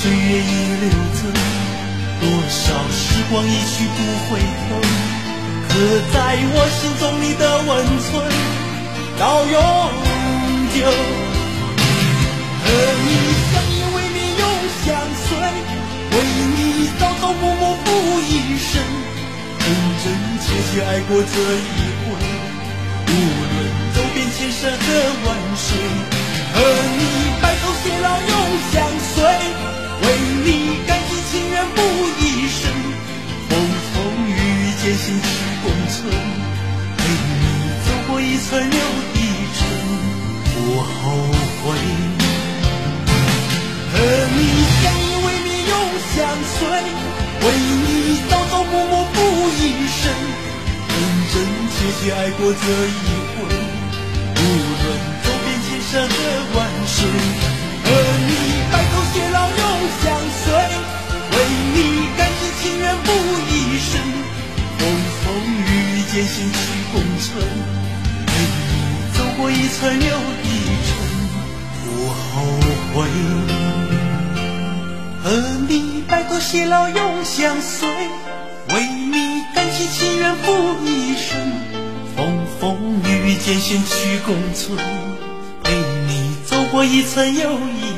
岁月已流走，多少时光一去不回头，刻在我心中你的温存到永久。和你相依为命永相随，为你朝朝暮暮付一生，真真切切爱过这一回，无论走遍千山和万水，和你白头偕老永相随，为你甘心情愿付一生，风风雨雨艰辛去共存，陪你走过一程又一程，不后悔。和你相依为命永相随，为你朝朝暮暮付一生，真真切切爱过这一回，无论走遍千山和万水。情愿付一生，风风雨雨艰辛去共存，陪你走过一程又一程，不后悔。和你白头偕老永相随，为你甘心情愿付一生，风风雨雨艰辛去共存，陪你走过一程又一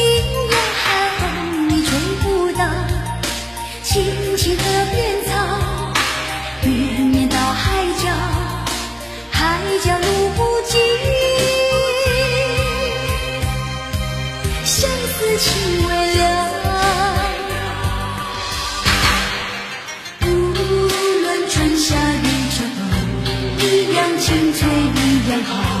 青青河边草，绵绵到海角，海角路不尽，相思情未了。无论春夏与秋冬，一样青翠，一样好。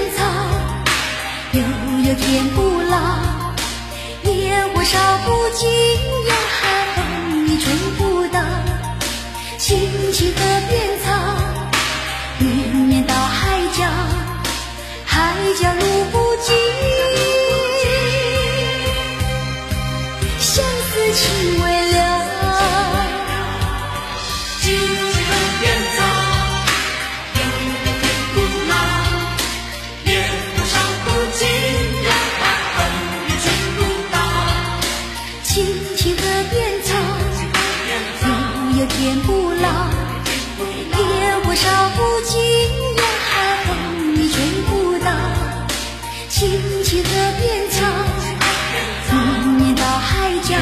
天不老，野火烧不尽呀，海风你吹不倒。青青天不老。野火烧不尽呀风雨吹不倒青青河边草绵绵到海角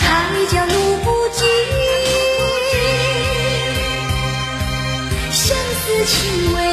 海角路不尽相思情未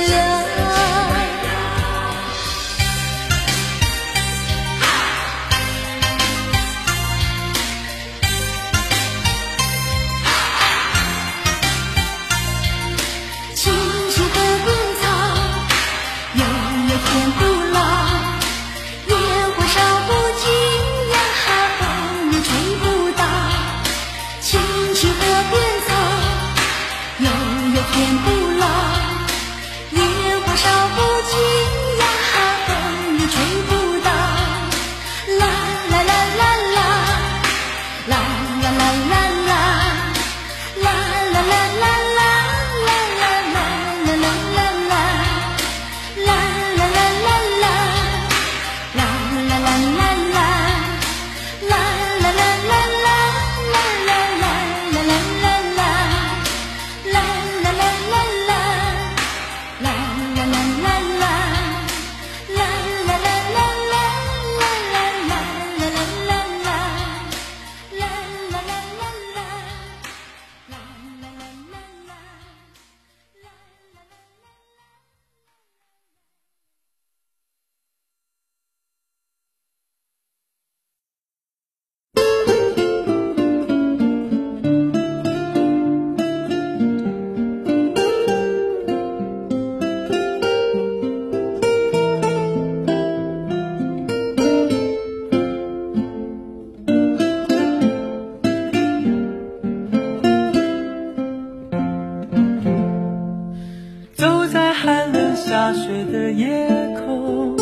的夜空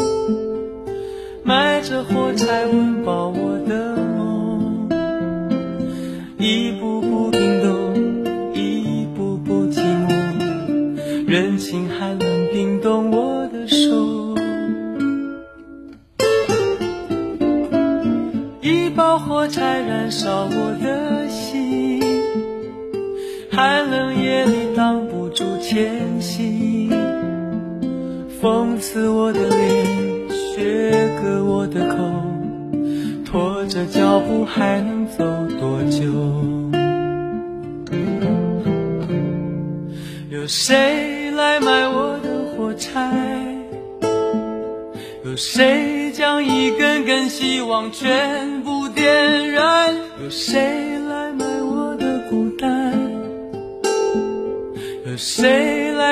埋着火柴温饱我的梦。一步步冰冻一步步寂寞人情寒冷冰冻我的手。一包火柴燃烧我的心寒冷夜里挡不住前行。讽刺我的脸。雪割我的口，拖着脚步还能走多久？有谁来买我的火柴？有谁将一根根希望全部点燃？有谁来买我的孤单？有谁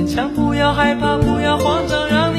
坚强，不要害怕，不要慌张，让